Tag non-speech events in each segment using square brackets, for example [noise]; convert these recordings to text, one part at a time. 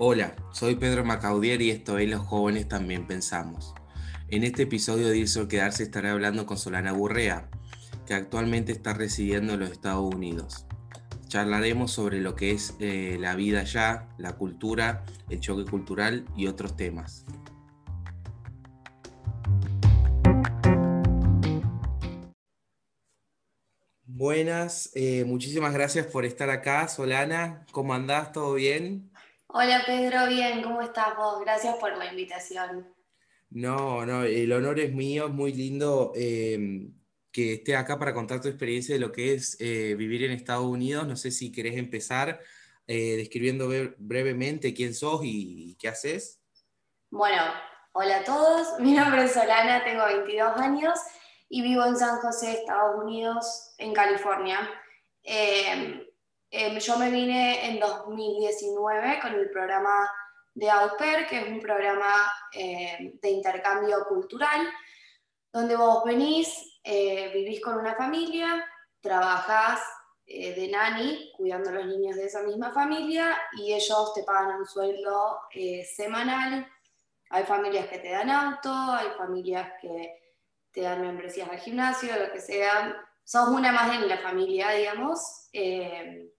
Hola, soy Pedro Macaudier y esto es Los Jóvenes También Pensamos. En este episodio de Irse Quedarse estaré hablando con Solana Gurrea, que actualmente está residiendo en los Estados Unidos. Charlaremos sobre lo que es eh, la vida allá, la cultura, el choque cultural y otros temas. Buenas, eh, muchísimas gracias por estar acá, Solana. ¿Cómo andás? ¿Todo bien? Hola Pedro, bien, ¿cómo estás vos? Gracias por la invitación. No, no, el honor es mío, es muy lindo em, que esté acá para contar tu experiencia de lo que es eh, vivir en Estados Unidos. No sé si querés empezar eh, describiendo brevemente quién sos y, qué haces. Bueno, hola a todos, [laughs] mi nombre es Solana, tengo 22 años y vivo en San José, Estados Unidos, en California. Em, Em, yo me vine en 2019 con el programa de Au Pair, que es un programa em, de intercambio cultural, donde vos venís, eh, vivís con una familia, trabajás eh, de nani cuidando a los niños de esa misma familia y ellos te pagan un sueldo eh, semanal. Hay familias que te dan auto, hay familias que te dan membresías al gimnasio, lo que sea. Sos una más en la familia, digamos. Em,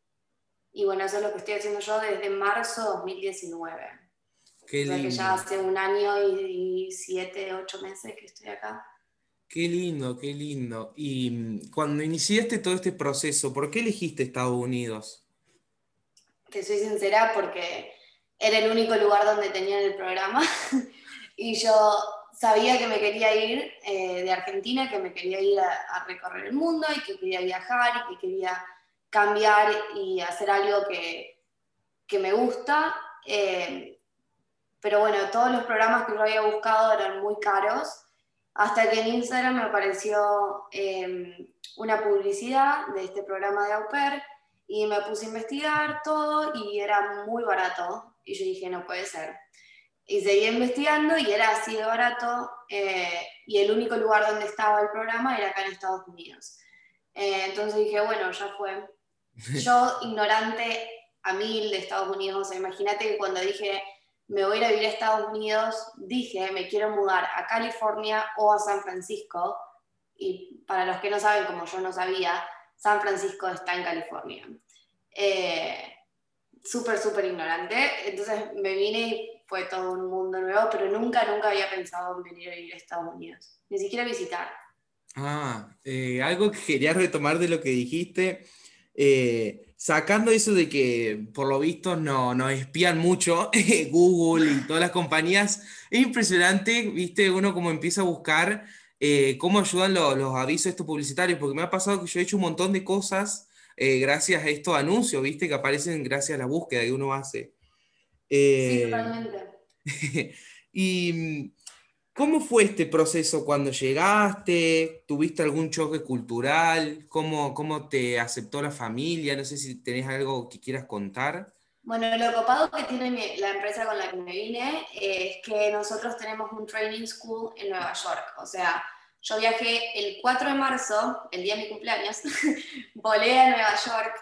y bueno, eso es lo que estoy haciendo yo desde marzo de 2019. Qué lindo. que ya hace un año y, siete, ocho meses que estoy acá. Qué lindo, qué lindo. Y mm, cuando iniciaste todo este proceso, ¿por qué elegiste Estados Unidos? Te soy sincera porque era el único lugar donde tenían el programa [laughs] y yo sabía que me quería ir eh, de Argentina, que me quería ir a recorrer el mundo y que quería viajar y que quería cambiar y hacer algo que, me gusta. Eh, pero bueno, todos los programas que yo había buscado eran muy caros, hasta que en Instagram me apareció em, una publicidad de este programa de au pair y me puse a investigar todo y era muy barato. Y yo dije, no puede ser. Y seguí investigando y era así de barato eh, y el único lugar donde estaba el programa era acá en Estados Unidos. Eh, entonces dije, bueno, ya fue. [laughs] Yo, ignorante a mil de Estados Unidos, imagínate que cuando dije me voy a ir a vivir a Estados Unidos, dije me quiero mudar a California o a San Francisco. Y para los que no saben, como yo no sabía, San Francisco está en California. Eh, súper, súper ignorante. Entonces me vine y fue todo un mundo nuevo, pero nunca, nunca había pensado en venir a vivir a Estados Unidos. Ni siquiera visitar. Ah, eh, algo que quería retomar de lo que dijiste eh, sacando eso de que por lo visto no, nos espían mucho [laughs] Google y todas las compañías, es impresionante, viste, uno como empieza a buscar eh, cómo ayudan los, avisos estos publicitarios, porque me ha pasado que yo he hecho un montón de cosas eh, gracias a estos anuncios, viste, que aparecen gracias a la búsqueda que uno hace. sí, totalmente. [laughs] y ¿Cómo fue este proceso cuando llegaste? ¿Tuviste algún choque cultural? ¿Cómo, cómo te aceptó la familia? No sé si tenés algo que quieras contar. Bueno, lo copado que tiene la empresa con la que me vine es que nosotros tenemos un training school en Nueva York. O sea, yo viajé el 4 de marzo, el día de mi cumpleaños, [laughs] volé a Nueva York,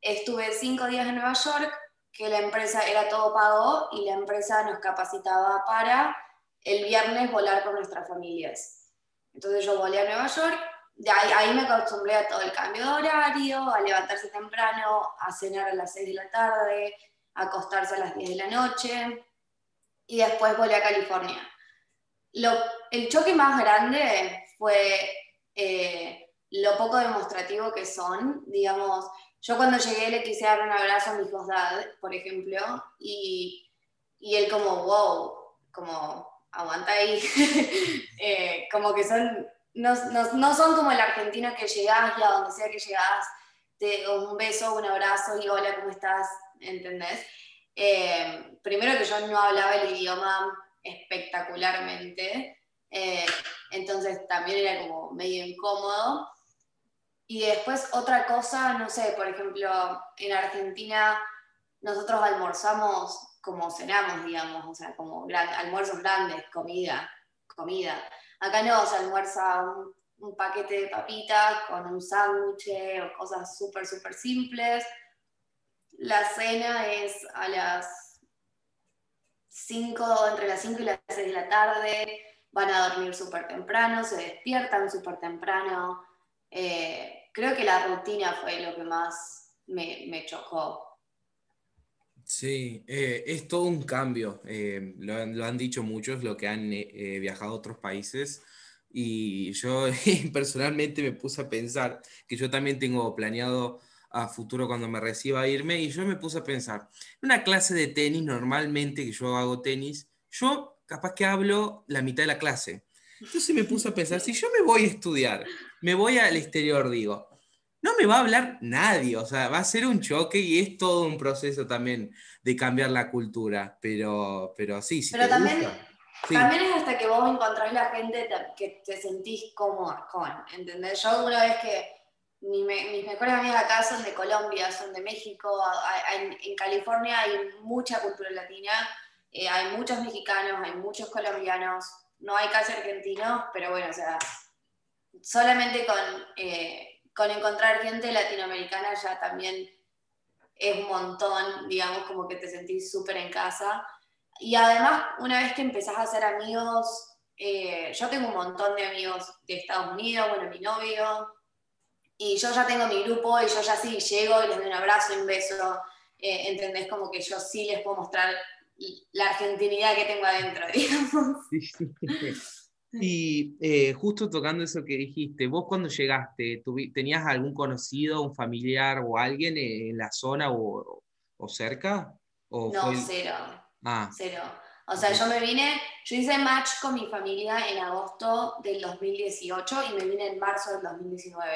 estuve cinco días en Nueva York, que la empresa era todo pago y la empresa nos capacitaba para el viernes volar con nuestras familias. Entonces yo volé a Nueva York, de ahí, me acostumbré a todo el cambio de horario, a levantarse temprano, a cenar a las 6 de la tarde, a acostarse a las 10 de la noche, y después volé a California. Lo, el choque más grande fue eh, lo poco demostrativo que son, digamos, yo cuando llegué le quise dar un abrazo a mi hijo dad, por ejemplo, y, y él como, wow, como aguanta ahí. [laughs] Eh, como que son, no, no, son como el argentino que llegás y a donde sea que llegás, te un beso, un abrazo y hola, ¿cómo estás? ¿Entendés? Eh, primero que yo no hablaba el idioma espectacularmente, eh, entonces también era como medio incómodo. Y después otra cosa, no sé, por ejemplo, en Argentina nosotros almorzamos como cenamos, digamos, o sea, como almuerzos grandes, comida, comida. Acá no, se almuerza un, paquete de papitas con un sándwich o cosas súper, súper simples. La cena es a las 5, entre las 5 y las 6 de la tarde, van a dormir súper temprano, se despiertan súper temprano. Eh, creo que la rutina fue lo que más me, chocó. Sí, eh, es todo un cambio. Eh, lo, han dicho muchos, lo que han viajado a otros países. Y yo [laughs] personalmente me puse a pensar que yo también tengo planeado a futuro cuando me reciba irme y yo me puse a pensar, una clase de tenis normalmente que yo hago tenis, yo capaz que hablo la mitad de la clase. Entonces me puse a pensar, si yo me voy a estudiar, me voy al exterior, digo, no me va a hablar nadie, o sea, va a ser un choque y es todo un proceso también de cambiar la cultura, pero, pero sí, sí. Pero también, también es hasta que vos encontrás la gente que te sentís cómoda con, ¿entendés? Yo una vez que mis, mejores amigas acá son de Colombia, son de México, en, California hay mucha cultura latina, eh, hay muchos mexicanos, hay muchos colombianos, no hay casi argentinos, pero bueno, o sea, solamente con, eh, con encontrar gente latinoamericana ya también es un montón, digamos, como que te sentís súper en casa. Y además, una vez que empezás a hacer amigos, eh, yo tengo un montón de amigos de Estados Unidos, bueno, mi novio, y yo ya tengo mi grupo y yo ya sí llego y les doy un abrazo un beso, eh, ¿entendés? Como que yo sí les puedo mostrar la argentinidad que tengo adentro, [laughs] digamos. Y eh, justo tocando eso que dijiste, vos cuando llegaste, ¿tenías algún conocido, un familiar o alguien en la zona o, o cerca? ¿O no, cero. Ah. Cero. O sea, yo me vine, yo hice match con mi familia en agosto del 2018 y me vine en marzo del 2019.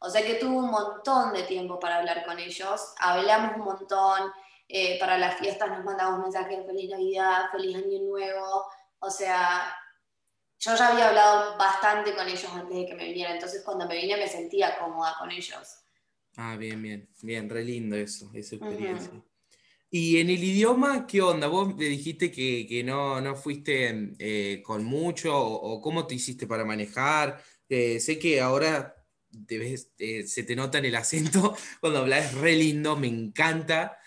O sea que tuve un montón de tiempo para hablar con ellos, hablamos un montón, eh, para las fiestas nos mandamos mensajes de feliz Navidad, feliz Año Nuevo, o sea, yo ya había hablado bastante con ellos antes de que me viniera, entonces cuando me vine me sentía cómoda con ellos. Ah, bien, bien, bien, re lindo eso, esa experiencia. Y en el idioma, ¿qué onda? Vos me dijiste que, no, no, fuiste eh, con mucho, o, cómo te hiciste para manejar. Eh, sé que ahora eh, se te nota en el acento [laughs] cuando hablas, re lindo, me encanta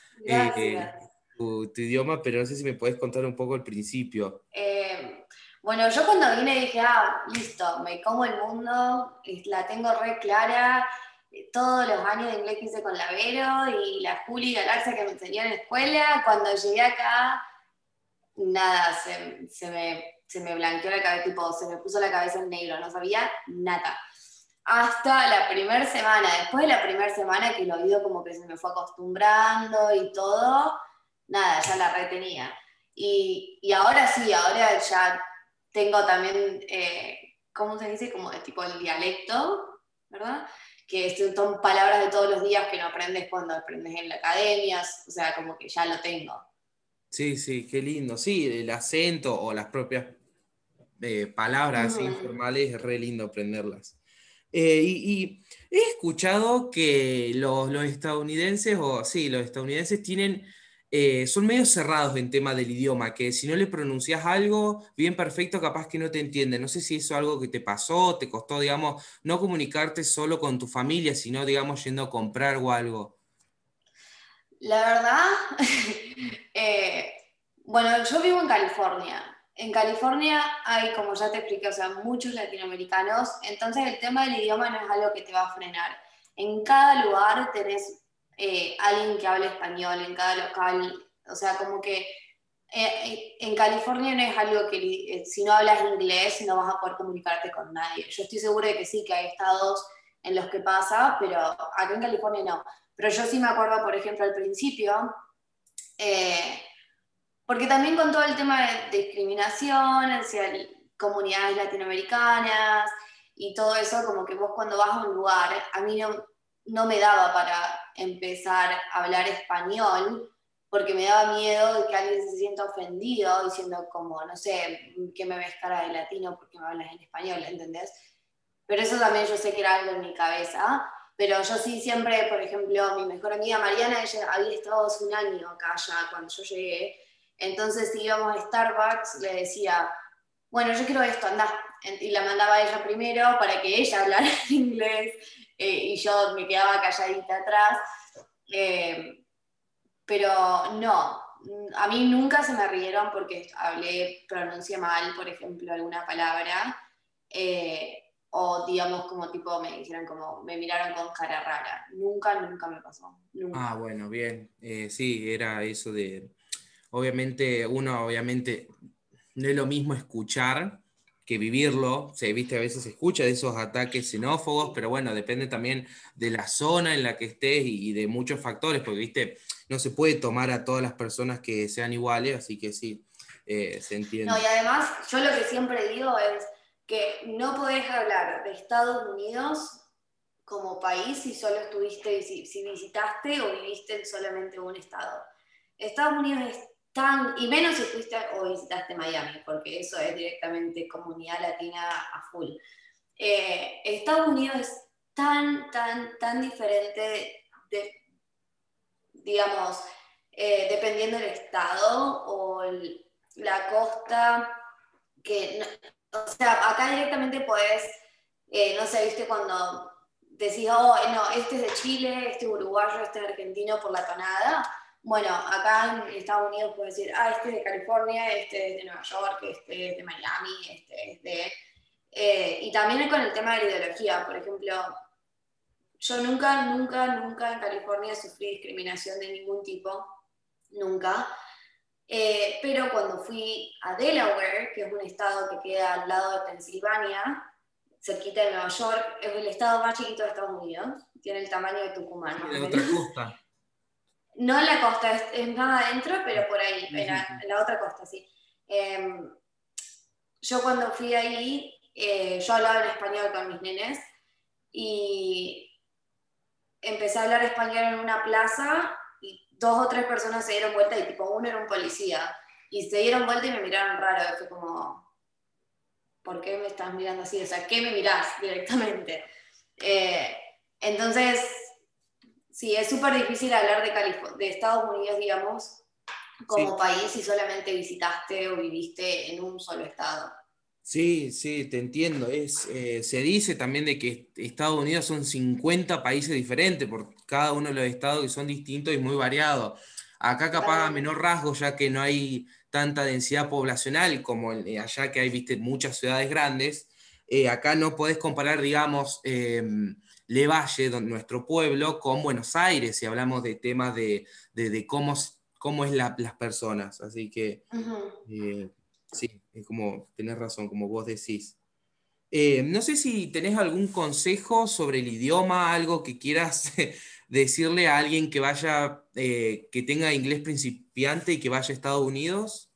tu, idioma, pero no sé si me puedes contar un poco el principio. Bueno, yo cuando vine dije, ah, listo, me como el mundo, la tengo re clara, todos los años de inglés que hice con la Vero y la Juli Galaxia que me enseñó en la escuela, cuando llegué acá, nada, se, se, me, se me blanqueó la cabeza, tipo, se me puso la cabeza en negro, no sabía nada hasta la primera semana. Después de la primera semana que el oído como que se me fue acostumbrando y todo, nada, ya la retenía. Y, y ahora sí, ahora ya tengo también, eh, ¿cómo se dice? Como de tipo el dialecto, ¿verdad? Que son palabras de todos los días que no aprendes cuando aprendes en la academia, o sea, como que ya lo tengo. Sí, sí, qué lindo. Sí, el acento o las propias eh, palabras informales es re lindo aprenderlas. Eh, y, he escuchado que los, estadounidenses, o sí, los estadounidenses tienen, eh, son medio cerrados en tema del idioma, que si no le pronuncias algo bien perfecto, capaz que no te entienden. No sé si eso es algo que te pasó, te costó, digamos, no comunicarte solo con tu familia, sino, digamos, yendo a comprar o algo. La verdad, [laughs] eh, bueno, yo vivo en California en California hay, como ya te expliqué, o sea, muchos latinoamericanos, entonces el tema del idioma no es algo que te va a frenar. En cada lugar tenés eh, alguien que hable español, en cada local, o sea, como que eh, en California no es algo que eh, si no hablas inglés no vas a poder comunicarte con nadie. Yo estoy segura de que sí, que hay estados en los que pasa, pero acá en California no. Pero yo sí me acuerdo, por ejemplo, al principio, porque también con todo el tema de discriminación hacia comunidades latinoamericanas y todo eso, como que vos cuando vas a un lugar, a mí no, no me daba para empezar a hablar español, porque me daba miedo de que alguien se sienta ofendido diciendo como, no sé, que me ves cara de latino porque me hablas en español, ¿entendés? Pero eso también yo sé que era algo en mi cabeza. Pero yo sí siempre, por ejemplo, mi mejor amiga Mariana, ella había estado hace un año acá ya cuando yo llegué, entonces, si íbamos a Starbucks, le decía, bueno, yo quiero esto, anda. Y la mandaba a ella primero para que ella hablara [laughs] inglés eh, y yo me quedaba calladita atrás. Eh, pero no, a mí nunca se me rieron porque hablé, pronuncié mal, por ejemplo, alguna palabra. Eh, o digamos como tipo me dijeron como me miraron con cara rara. Nunca, nunca me pasó. Ah, bueno, bien. Eh, sí, era eso de, obviamente, uno obviamente no es lo mismo escuchar que vivirlo. Se viste, a veces se escucha de esos ataques xenófobos, pero bueno, depende también de la zona en la que estés y, de muchos factores, porque viste, no se puede tomar a todas las personas que sean iguales, así que sí, eh, se entiende. No, y además, yo lo que siempre digo es que no podés hablar de Estados Unidos como país si solo estuviste, si, si visitaste o viviste en solamente un estado. Estados Unidos es tan, y menos si fuiste o visitaste Miami, porque eso es directamente comunidad latina a full. Eh, Estados Unidos es tan, tan, tan diferente de, digamos, eh, dependiendo del estado o la costa, que o sea, acá directamente puedes, eh, no sé, viste cuando decís, oh, no, este es de Chile, este es uruguayo, este es argentino por la tonada. Bueno, acá en Estados Unidos puedes decir, ah, este es de California, este es de Nueva York, este es de Miami, este es de... Eh, y también con el tema de la ideología, por ejemplo, yo nunca, nunca, nunca en California sufrí discriminación de ningún tipo, nunca. Eh, pero cuando fui a Delaware, que es un estado que queda al lado de Pensilvania, cerquita de Nueva York, es el estado más chiquito de Estados Unidos, tiene el tamaño de Tucumán. la otra costa. No en la costa, es, más adentro, pero por ahí, en, la, otra costa, sí. Em, yo cuando fui ahí, eh, yo hablaba en español con mis nenes y empecé a hablar español en una plaza dos o tres personas se dieron vuelta y tipo uno era un policía. Y se dieron vuelta y me miraron raro. Fue como, ¿por qué me estás mirando así? O sea, ¿qué me mirás directamente? Eh, entonces, sí, es súper difícil hablar de, de Estados Unidos, digamos, como país si solamente visitaste o viviste en un solo estado. Sí, sí, te entiendo. Es, eh, se dice también de que Estados Unidos son 50 países diferentes, por cada uno de los estados que son distintos y muy variados. Acá capaz a menor rasgo, ya que no hay tanta densidad poblacional como eh, allá que hay, viste, muchas ciudades grandes. Eh, acá no podés comparar, digamos, eh, Levalle, nuestro pueblo, con Buenos Aires, si hablamos de temas de, cómo, cómo es las personas. Así que sí, es como, tenés razón, como vos decís. Eh, no sé si tenés algún consejo sobre el idioma, algo que quieras [laughs] decirle a alguien que vaya, eh, que tenga inglés principiante y que vaya a Estados Unidos.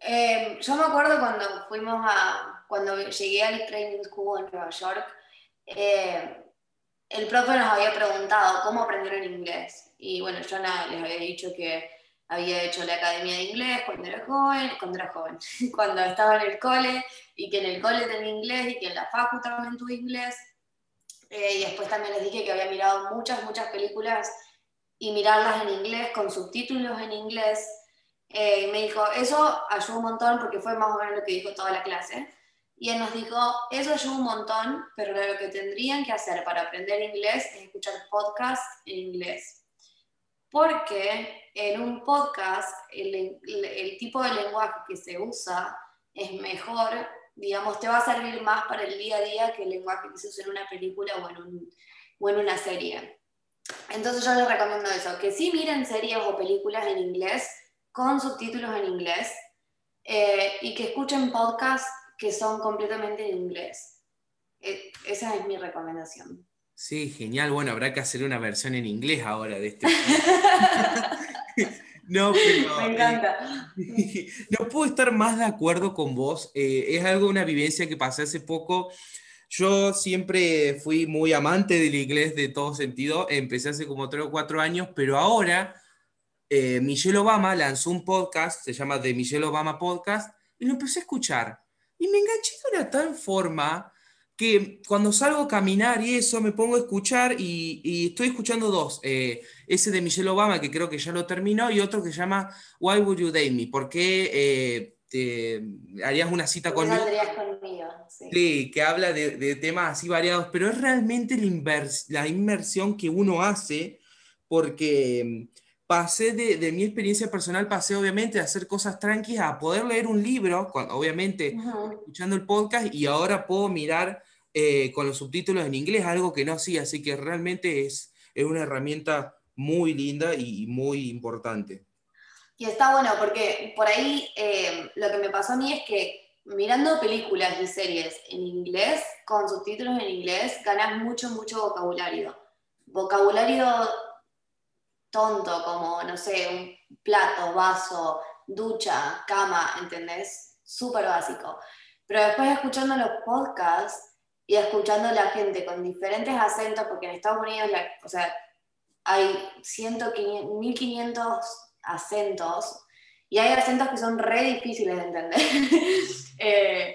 Eh, yo me acuerdo cuando fuimos a, cuando llegué al Training School en Nueva York, el profe nos había preguntado cómo aprender el inglés. Y bueno, yo les había dicho que había hecho la academia de inglés cuando era joven, cuando era joven, [laughs] cuando estaba en el cole, y que en el cole tenía inglés y que en la facu también tuve inglés. Eh, y después también les dije que había mirado muchas, muchas películas y mirarlas en inglés, con subtítulos en inglés. Eh, y me dijo, eso ayuda un montón porque fue más o menos lo que dijo toda la clase. Y él nos dijo, eso ayuda un montón, pero lo que tendrían que hacer para aprender inglés es escuchar podcasts en inglés. Porque en un podcast el, el, tipo de lenguaje que se usa es mejor, digamos, te va a servir más para el día a día que el lenguaje que se usa en una película o en, un, o en una serie. Entonces yo les recomiendo eso, que sí miren series o películas en inglés con subtítulos en inglés eh, y que escuchen podcasts que son completamente en inglés. E, esa es mi recomendación. Sí, genial. Bueno, habrá que hacer una versión en inglés ahora de este. [laughs] [laughs] no, pero. Me encanta. [laughs] no puedo estar más de acuerdo con vos. Eh, es algo, una vivencia que pasé hace poco. Yo siempre fui muy amante del inglés de todo sentido. Empecé hace como tres o cuatro años, pero ahora eh, Michelle Obama lanzó un podcast, se llama The Michelle Obama Podcast, y lo empecé a escuchar. Y me enganché de una tal forma que cuando salgo a caminar y eso me pongo a escuchar y, estoy escuchando dos. Eh, ese de Michelle Obama, que creo que ya lo terminó, y otro que se llama Why Would You Date Me? ¿Por qué eh, te harías una cita conmigo? conmigo sí. sí. que habla de, temas así variados, pero es realmente la, la inmersión que uno hace porque pasé de, mi experiencia personal, pasé obviamente a hacer cosas tranquilas, a poder leer un libro, obviamente escuchando el podcast, y ahora puedo mirar eh, con los subtítulos en inglés, algo que no hacía, así que realmente es, es una herramienta muy linda y muy importante. Y está bueno porque por ahí eh, lo que me pasó a mí es que mirando películas y series en inglés, con subtítulos en inglés, ganas mucho, mucho vocabulario. Vocabulario tonto, como, no sé, un plato, vaso, ducha, cama, ¿entendés? Súper básico. Pero después escuchando los podcasts y escuchando a la gente con diferentes acentos, porque en Estados Unidos, o sea, hay 100, 1500 acentos y hay acentos que son re difíciles de entender. [laughs] Eh,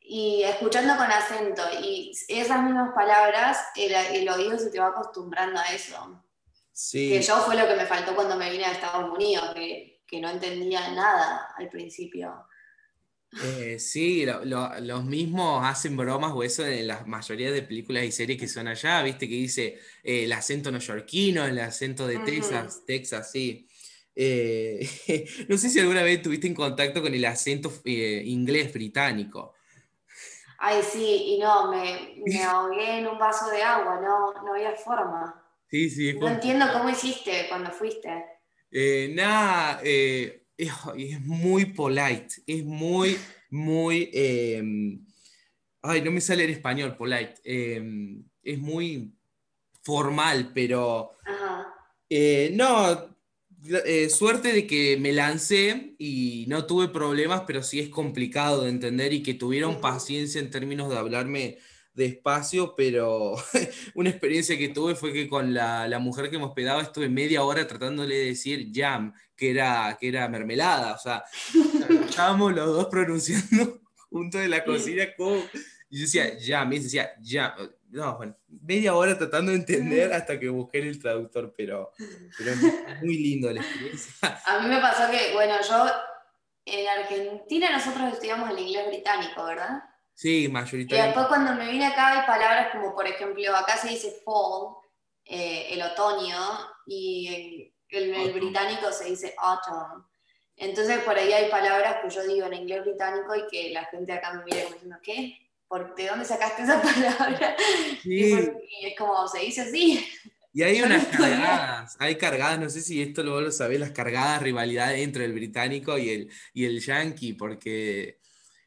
y escuchando con acento y esas mismas palabras, el, el, oído se te va acostumbrando a eso. Sí. Que yo fue lo que me faltó cuando me vine a Estados Unidos, que, que no entendía nada al principio. Eh, sí, los mismos hacen bromas o eso en la mayoría de películas y series que son allá, viste que dice eh, el acento neoyorquino, el acento de Texas, Texas, sí. Eh, [laughs] no sé si alguna vez tuviste en contacto con el acento inglés británico. Ay, sí, y no, me, [laughs] me, ahogué en un vaso de agua, no, no había forma. Sí, sí. No entiendo cómo hiciste cuando fuiste. Eh, nada, es, muy polite, es muy, muy... Em, ay, no me sale en español, polite. Em, es muy formal, pero... Ajá. no, eh, suerte de que me lancé y no tuve problemas, pero sí es complicado de entender y que tuvieron paciencia en términos de hablarme despacio, pero [laughs] una experiencia que tuve fue que con la, la, mujer que me hospedaba estuve media hora tratándole de decir jam, que era, que era mermelada, o sea, estábamos los dos pronunciando [laughs] juntos en la cocina como, y yo decía jam, y decía jam, no, bueno, media hora tratando de entender hasta que busqué el traductor, pero, pero muy lindo la experiencia. [laughs] A mí me pasó que, bueno, yo en Argentina nosotros estudiamos el inglés británico, ¿verdad? Sí, mayoritariamente. Y después cuando me vine acá hay palabras como, por ejemplo, acá se dice fall, eh, el otoño, y el, el, británico se dice autumn. Entonces por ahí hay palabras que yo digo en inglés británico y que la gente acá me mira como diciendo, ¿qué? ¿de dónde sacaste esa [laughs] palabra? Y, es como, se dice así. Y hay [laughs] unas cargadas, hay cargadas, no sé si esto lo, lo sabés, las cargadas rivalidades entre el británico y el, y el yankee, porque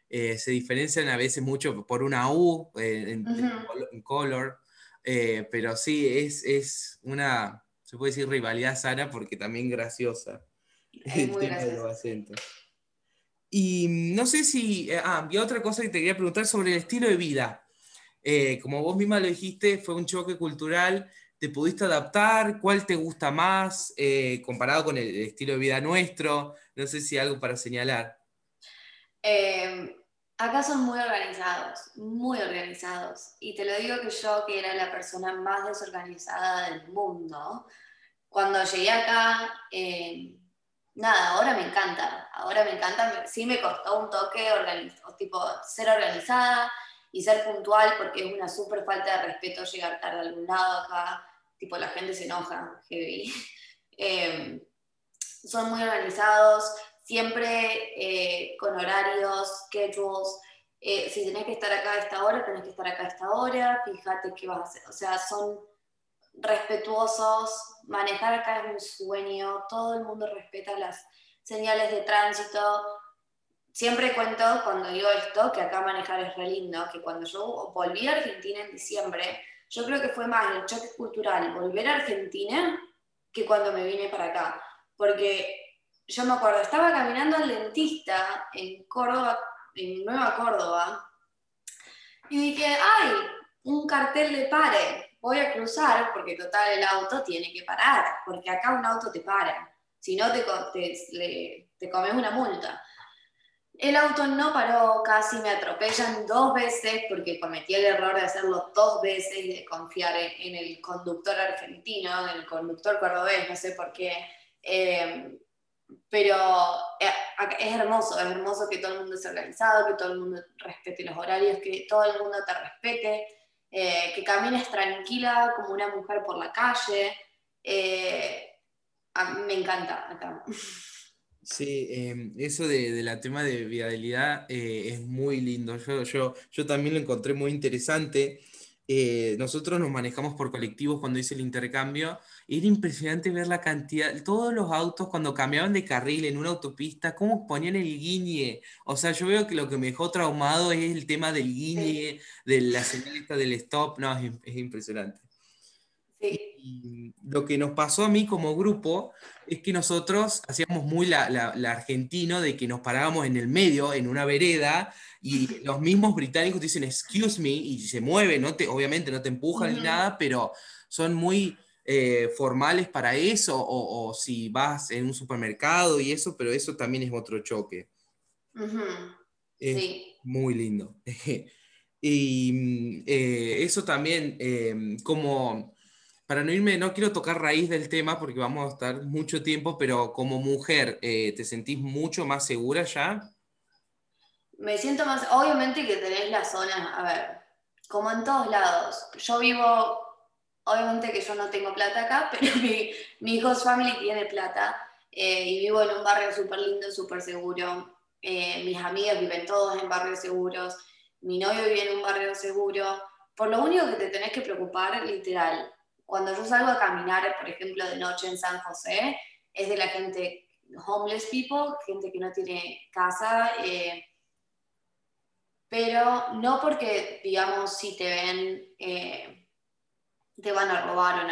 eh, se diferencian a veces mucho por una U eh, en, color, eh, pero sí, es, es una, se puede decir rivalidad sana porque también graciosa. [laughs] el tema de los acentos. Y no sé si, ah, y otra cosa que te quería preguntar sobre el estilo de vida. Como vos misma lo dijiste, fue un choque cultural, ¿te pudiste adaptar? ¿Cuál te gusta más comparado con el estilo de vida nuestro? No sé si hay algo para señalar. Em, acá son muy organizados, muy organizados. Y te lo digo que yo, que era la persona más desorganizada del mundo, cuando llegué acá em, nada, ahora me encanta, ahora me encanta, sí me costó un toque tipo, ser organizada y ser puntual porque es una súper falta de respeto llegar tarde a algún lado acá, tipo la gente se enoja, heavy. [laughs] Em, son muy organizados, siempre eh, con horarios, schedules, eh, si tenés que estar acá a esta hora, tenés que estar acá a esta hora, fíjate qué vas a hacer, o sea, son respetuosos, manejar acá es un sueño, todo el mundo respeta las señales de tránsito. Siempre cuento cuando digo esto que acá manejar es re lindo, que cuando yo volví a Argentina en diciembre, yo creo que fue más el choque cultural volver a Argentina que cuando me vine para acá. Porque yo me acuerdo, estaba caminando al dentista en Córdoba, en Nueva Córdoba, y dije, ¡ay! Un cartel de pare voy a cruzar porque total el auto tiene que parar, porque acá un auto te para, si no te, te, comes una multa. El auto no paró, casi me atropellan dos veces porque cometí el error de hacerlo dos veces y de confiar en, el conductor argentino, en el conductor cordobés, no sé por qué. Eh, pero eh, es hermoso, es hermoso que todo el mundo esté organizado, que todo el mundo respete los horarios, que todo el mundo te respete. Eh, que camines tranquila como una mujer por la calle. Eh, me encanta acá. Sí, em, eso de, la tema de viabilidad es muy lindo. Yo, yo, yo también lo encontré muy interesante. Eh, nosotros nos manejamos por colectivos cuando hice el intercambio. Era impresionante ver la cantidad, todos los autos cuando cambiaban de carril en una autopista, cómo ponían el guiñe. O sea, yo veo que lo que me dejó traumado es el tema del guiñe, de la señalista del stop. No, es, impresionante. Y lo que nos pasó a mí como grupo es que nosotros hacíamos muy la, la argentino de que nos parábamos en el medio, en una vereda, y los mismos británicos dicen excuse me y se mueven, no te, obviamente no te empujan ni nada, pero son muy eh, formales para eso, o, si vas en un supermercado y eso, pero eso también es otro choque. Es muy lindo. [laughs] y mm, eh, eso también, em, como, para no irme, no quiero tocar raíz del tema porque vamos a estar mucho tiempo, pero como mujer, eh, ¿te sentís mucho más segura ya? Me siento más, obviamente que tenés la zona, a ver, como en todos lados. Yo vivo, obviamente que yo no tengo plata acá, [laughs] pero mi, mi host family tiene plata eh, y vivo en un barrio súper lindo, súper seguro. Eh, mis amigas viven todos en barrios seguros, mi novio vive en un barrio seguro. Por lo único que te tenés que preocupar, literal, cuando yo salgo a caminar, por ejemplo, de noche en San José, es de la gente homeless people, gente que no tiene casa. Eh, pero no porque, digamos, si te ven, eh, te van a robar o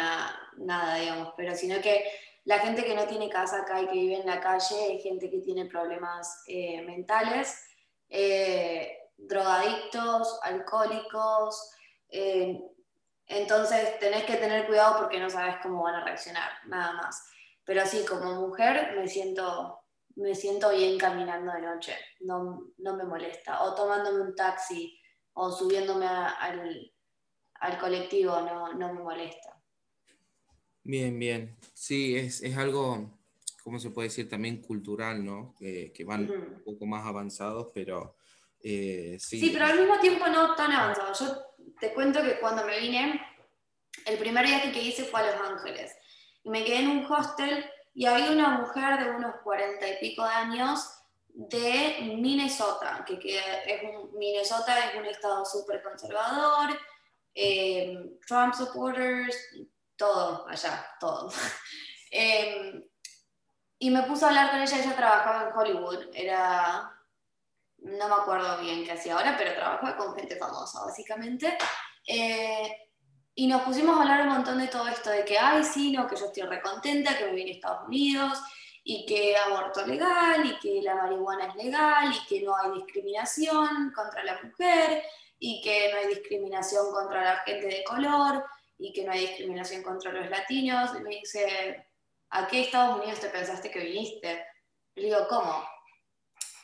nada, digamos, pero sino que la gente que no tiene casa acá y que vive en la calle es gente que tiene problemas eh, mentales, eh, drogadictos, alcohólicos, entonces tenés que tener cuidado porque no sabes cómo van a reaccionar, nada más. Pero sí, como mujer me siento me siento bien caminando de noche, no, me molesta. O tomándome un taxi o subiéndome al, colectivo, no, me molesta. Bien, bien. Sí, es, algo, ¿cómo se puede decir? También cultural, ¿no? que van un poco más avanzados, pero eh, sí. Sí, pero al mismo tiempo no tan avanzados. Yo te cuento que cuando me vine, el primer viaje que hice fue a Los Ángeles. Y me quedé en un hostel y había una mujer de unos cuarenta y pico años de Minnesota, que, es un, Minnesota es un estado súper conservador, eh, Trump supporters, todo allá, todo. [laughs] Em, y me puse a hablar con ella, ella trabajaba en Hollywood, era, no me acuerdo bien qué hacía ahora, pero trabajaba con gente famosa, básicamente. Eh, y nos pusimos a hablar un montón de todo esto, de que, ay, sí, no, que yo estoy recontenta, que me vine a Estados Unidos, y que aborto legal, y que la marihuana es legal, y que no hay discriminación contra la mujer, y que no hay discriminación contra la gente de color, y que no hay discriminación contra los latinos. Y me dice, ¿a qué Estados Unidos te pensaste que viniste? Le digo, ¿cómo?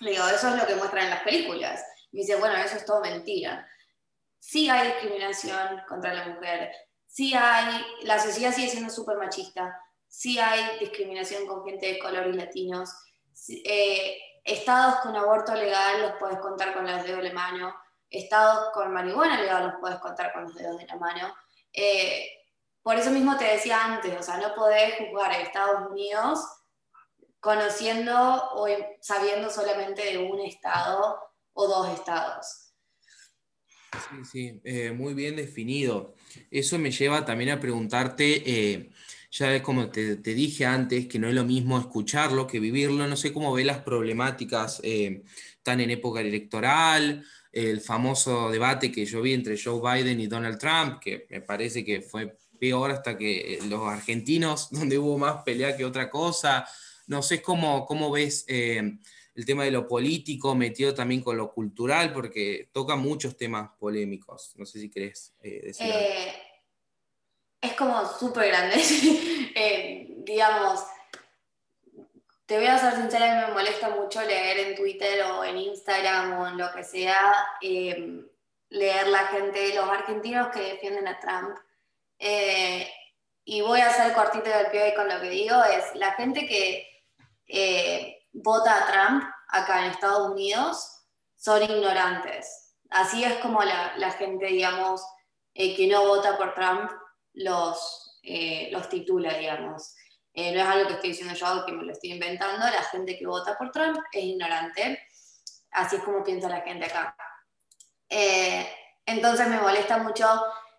Le digo, eso es lo que muestran en las películas. Me dice, bueno, eso es todo mentira sí hay discriminación contra la mujer, sí hay, la sociedad sigue siendo súper machista, sí hay discriminación con gente de color y latinos, eh, estados con aborto legal los puedes contar con los dedos de la mano, estados con marihuana legal los puedes contar con los dedos de la mano. Eh, por eso mismo te decía antes, o sea, no podés juzgar a Estados Unidos conociendo o sabiendo solamente de un estado o dos estados. Sí, sí, eh, muy bien definido. Eso me lleva también a preguntarte, eh, ya como te, dije antes, que no es lo mismo escucharlo que vivirlo, no sé cómo ve las problemáticas eh, tan en época electoral, el famoso debate que yo vi entre Joe Biden y Donald Trump, que me parece que fue peor hasta que los argentinos, [laughs] donde hubo más pelea que otra cosa, no sé cómo, cómo ves el tema de lo político metido también con lo cultural, porque toca muchos temas polémicos. No sé si querés eh, eh, Es como súper grande. [laughs] Eh, digamos, te voy a ser sincera, me molesta mucho leer en Twitter o en Instagram o en lo que sea, leer la gente, los argentinos que defienden a Trump. y voy a hacer cortito del pie con lo que digo, es la gente que vota a Trump acá en Estados Unidos son ignorantes. Así es como la, gente, digamos, eh, que no vota por Trump los, eh, los titula, digamos. Eh, no es algo que estoy diciendo yo, que me lo estoy inventando, la gente que vota por Trump es ignorante, así es como piensa la gente acá. Eh, entonces me molesta mucho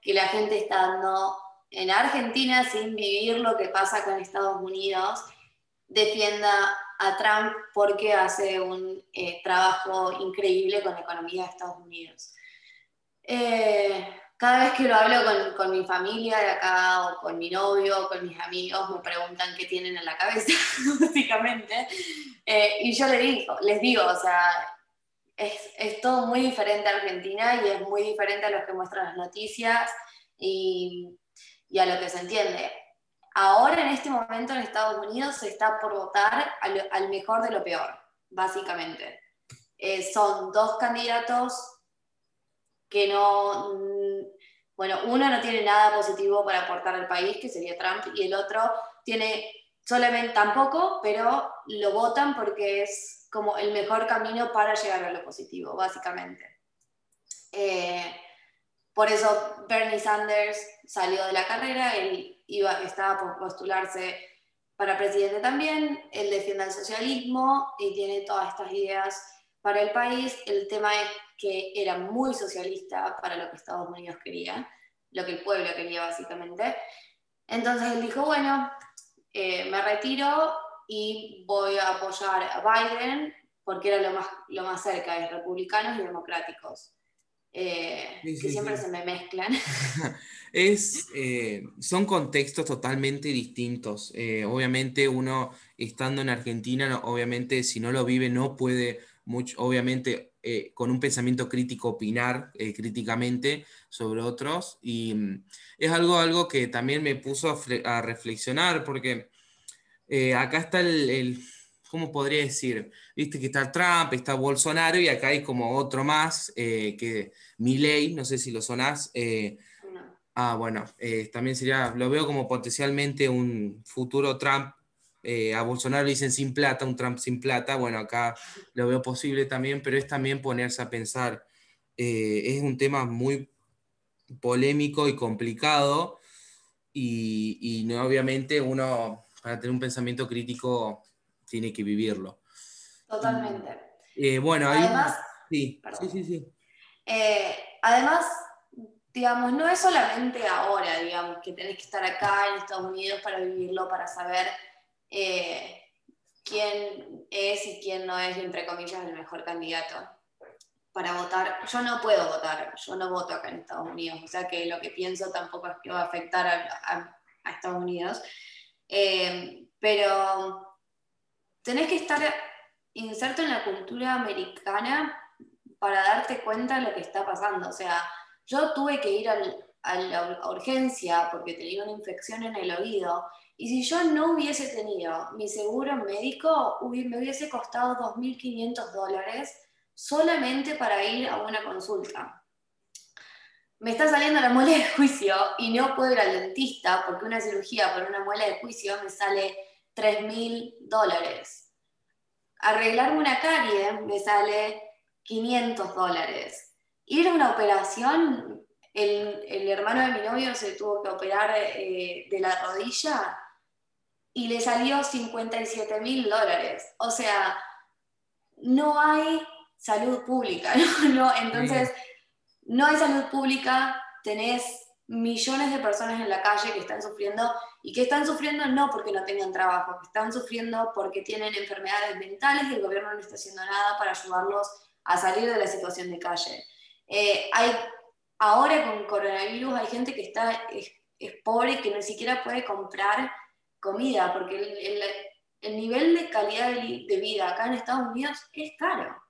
que la gente estando en Argentina sin vivir lo que pasa con Estados Unidos, defienda a Trump porque hace un eh, trabajo increíble con la economía de Estados Unidos. Eh, cada vez que lo hablo con, con, mi familia de acá o con mi novio o con mis amigos, me preguntan qué tienen en la cabeza, [laughs] básicamente. Eh, y yo les digo, les digo, o sea, es, es, todo muy diferente a Argentina y es muy diferente a lo que muestran las noticias y, y a lo que se entiende. Ahora, en este momento, en Estados Unidos se está por votar al, mejor de lo peor, básicamente. Eh, son dos candidatos que no, mm, bueno, uno no tiene nada positivo para aportar al país, que sería Trump, y el otro tiene solamente tampoco, pero lo votan porque es como el mejor camino para llegar a lo positivo, básicamente. Eh, por eso Bernie Sanders salió de la carrera, él iba, estaba por postularse para presidente también, él defiende el socialismo y tiene todas estas ideas para el país. El tema es que era muy socialista para lo que Estados Unidos quería, lo que el pueblo quería básicamente. Entonces él dijo, bueno, eh, me retiro y voy a apoyar a Biden porque era lo más, lo más cerca de republicanos y democráticos. Eh, que siempre se me mezclan. [laughs] es, eh, son contextos totalmente distintos. Eh, obviamente uno estando en Argentina, obviamente si no lo vive no puede, mucho, obviamente con un pensamiento crítico opinar críticamente sobre otros. Y mm, es algo, algo que también me puso a, reflexionar porque acá está el ¿cómo podría decir? Viste que está Trump, está Bolsonaro y acá hay como otro más, eh, que Milley, no sé si lo sonás. Eh, ah, bueno, eh, también sería, lo veo como potencialmente un futuro Trump. a Bolsonaro le dicen sin plata, un Trump sin plata. Bueno, acá lo veo posible también, pero es también ponerse a pensar. es un tema muy polémico y complicado y, y no, obviamente uno para tener un pensamiento crítico tiene que vivirlo. Totalmente. Eh, bueno, además, sí, sí, sí, eh, además, digamos, no es solamente ahora, digamos, que tenés que estar acá en Estados Unidos para vivirlo, para saber eh, quién es y quién no es, entre comillas, el mejor candidato para votar. Yo no puedo votar, yo no voto acá en Estados Unidos, o sea que lo que pienso tampoco es que va a afectar a, Estados Unidos. pero tenés que estar inserto en la cultura americana para darte cuenta de lo que está pasando. O sea, yo tuve que ir a la urgencia porque tenía una infección en el oído y si yo no hubiese tenido mi seguro médico, me hubiese costado 2.500 dólares solamente para ir a una consulta. Me está saliendo la muela de juicio y no puedo ir al dentista porque una cirugía por una muela de juicio me sale 3 mil dólares. Arreglarme una carie me sale 500 dólares. Ir a una operación, el, hermano de mi novio se tuvo que operar eh, de la rodilla y le salió 57 mil dólares. O sea, no hay salud pública, [laughs] ¿no? entonces, no hay salud pública, tenés millones de personas en la calle que están sufriendo y que están sufriendo no porque no tengan trabajo, que están sufriendo porque tienen enfermedades mentales y el gobierno no está haciendo nada para ayudarlos a salir de la situación de calle. Eh, hay, ahora con coronavirus hay gente que está, es, pobre y que ni siquiera puede comprar comida porque el, el, nivel de calidad de, de vida acá en Estados Unidos es caro.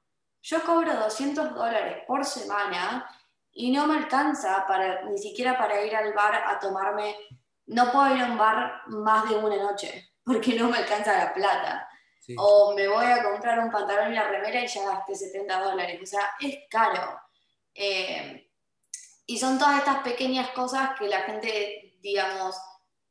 Yo cobro 200 dólares por semana y no me alcanza para, ni siquiera para ir al bar a tomarme, no puedo ir a un bar más de una noche, porque no me alcanza la plata. O me voy a comprar un pantalón y una remera y ya gasté 70 dólares. O sea, es caro. Eh, y son todas estas pequeñas cosas que la gente, digamos,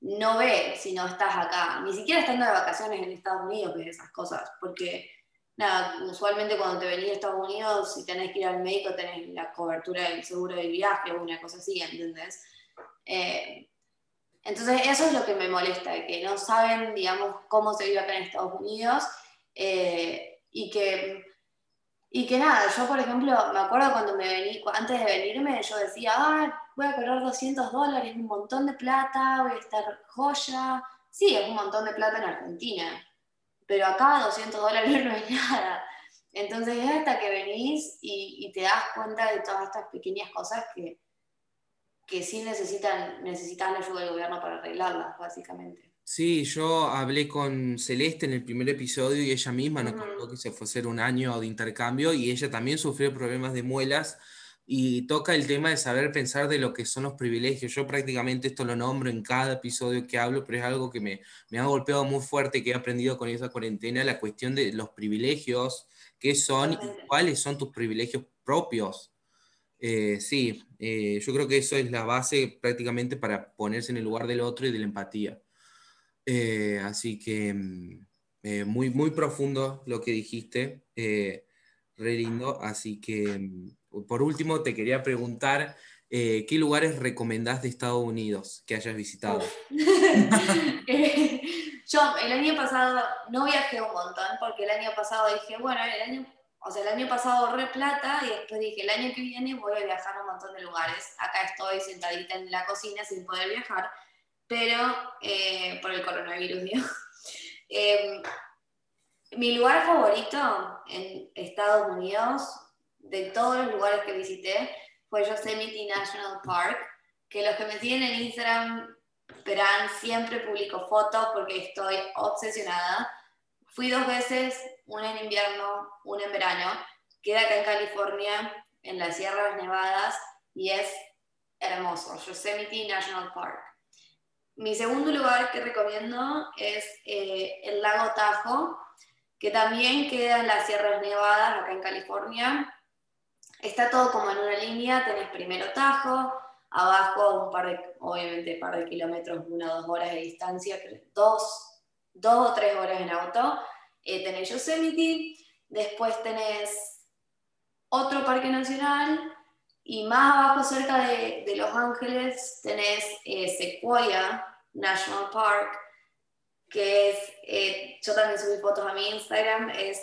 no ve si no estás acá. Ni siquiera estando de vacaciones en Estados Unidos ves esas cosas, porque nada, usualmente cuando te venís a Estados Unidos, si tenés que ir al médico, tenés la cobertura del seguro de viaje o una cosa así, ¿entendés? Eh, entonces eso es lo que me molesta, que no saben, digamos, cómo se vive acá en Estados Unidos eh, y que y que nada, yo por ejemplo, me acuerdo cuando me vení, antes de venirme, yo decía, ah, voy a cobrar 200 dólares, un montón de plata, voy a estar joya. Sí, es un montón de plata en Argentina, pero acá 200 dólares [laughs] no es nada. Entonces es hasta que venís y, te das cuenta de todas estas pequeñas cosas que, que sí necesitan, necesitan la ayuda del gobierno para arreglarlas, básicamente. Sí, yo hablé con Celeste en el primer episodio y ella misma nos contó que se fue a hacer un año de intercambio y ella también sufrió problemas de muelas y toca el tema de saber pensar de lo que son los privilegios. Yo prácticamente esto lo nombro en cada episodio que hablo, pero es algo que me, me ha golpeado muy fuerte, que he aprendido con esa cuarentena, la cuestión de los privilegios, qué son y cuáles son tus privilegios propios. Eh, sí, eh, yo creo que eso es la base prácticamente para ponerse en el lugar del otro y de la empatía. Eh, así que mm, eh, muy, muy profundo lo que dijiste, eh, re lindo. Así que mm, por último te quería preguntar, ¿qué lugares recomendás de Estados Unidos que hayas visitado? [laughs] Yo el año pasado no viajé un montón porque el año pasado dije, bueno, el año, o sea, el año pasado ahorré plata y después dije, el año que viene voy a viajar a un montón de lugares. Acá estoy sentadita en la cocina sin poder viajar pero eh, por el coronavirus. [laughs] Em, mi lugar favorito en Estados Unidos, de todos los lugares que visité, fue Yosemite National Park, que los que me siguen en Instagram verán, siempre publico fotos porque estoy obsesionada. Fui dos veces, una en invierno, una en verano. Queda acá en California, en las Sierras Nevadas, y es hermoso, Yosemite National Park. Mi segundo lugar que recomiendo es eh, el lago Tajo, que también queda en las Sierras Nevadas, acá en California. Está todo como en una línea, tenés primero Tajo, abajo un par de, obviamente, un par de kilómetros, una o dos horas de distancia, dos, dos o tres horas en auto. Eh, tenés Yosemite, después tenés otro parque nacional, y más abajo, cerca de, Los Ángeles, tenés eh, Sequoia National Park, que es, eh, yo también subí fotos a mi Instagram, es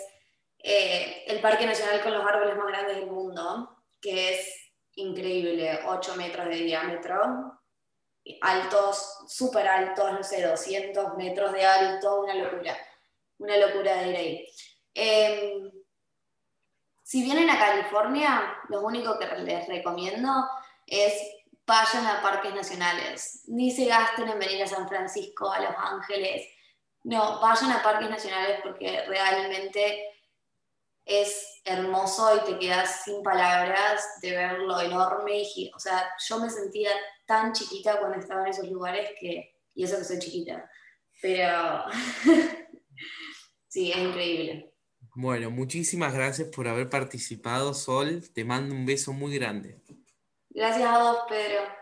eh, el parque nacional con los árboles más grandes del mundo, que es increíble, 8 metros de diámetro, altos, súper altos, no sé, 200 metros de alto, una locura, una locura de ir ahí. Em, si vienen a California, lo único que les recomiendo es vayan a parques nacionales. Ni se gasten en venir a San Francisco, a Los Ángeles. No, vayan a parques nacionales porque realmente es hermoso y te quedas sin palabras de ver lo enorme. O sea, yo me sentía tan chiquita cuando estaba en esos lugares que, y eso que soy chiquita, pero [laughs] sí, es increíble. Bueno, muchísimas gracias por haber participado, Sol. Te mando un beso muy grande. Gracias a vos, Pedro.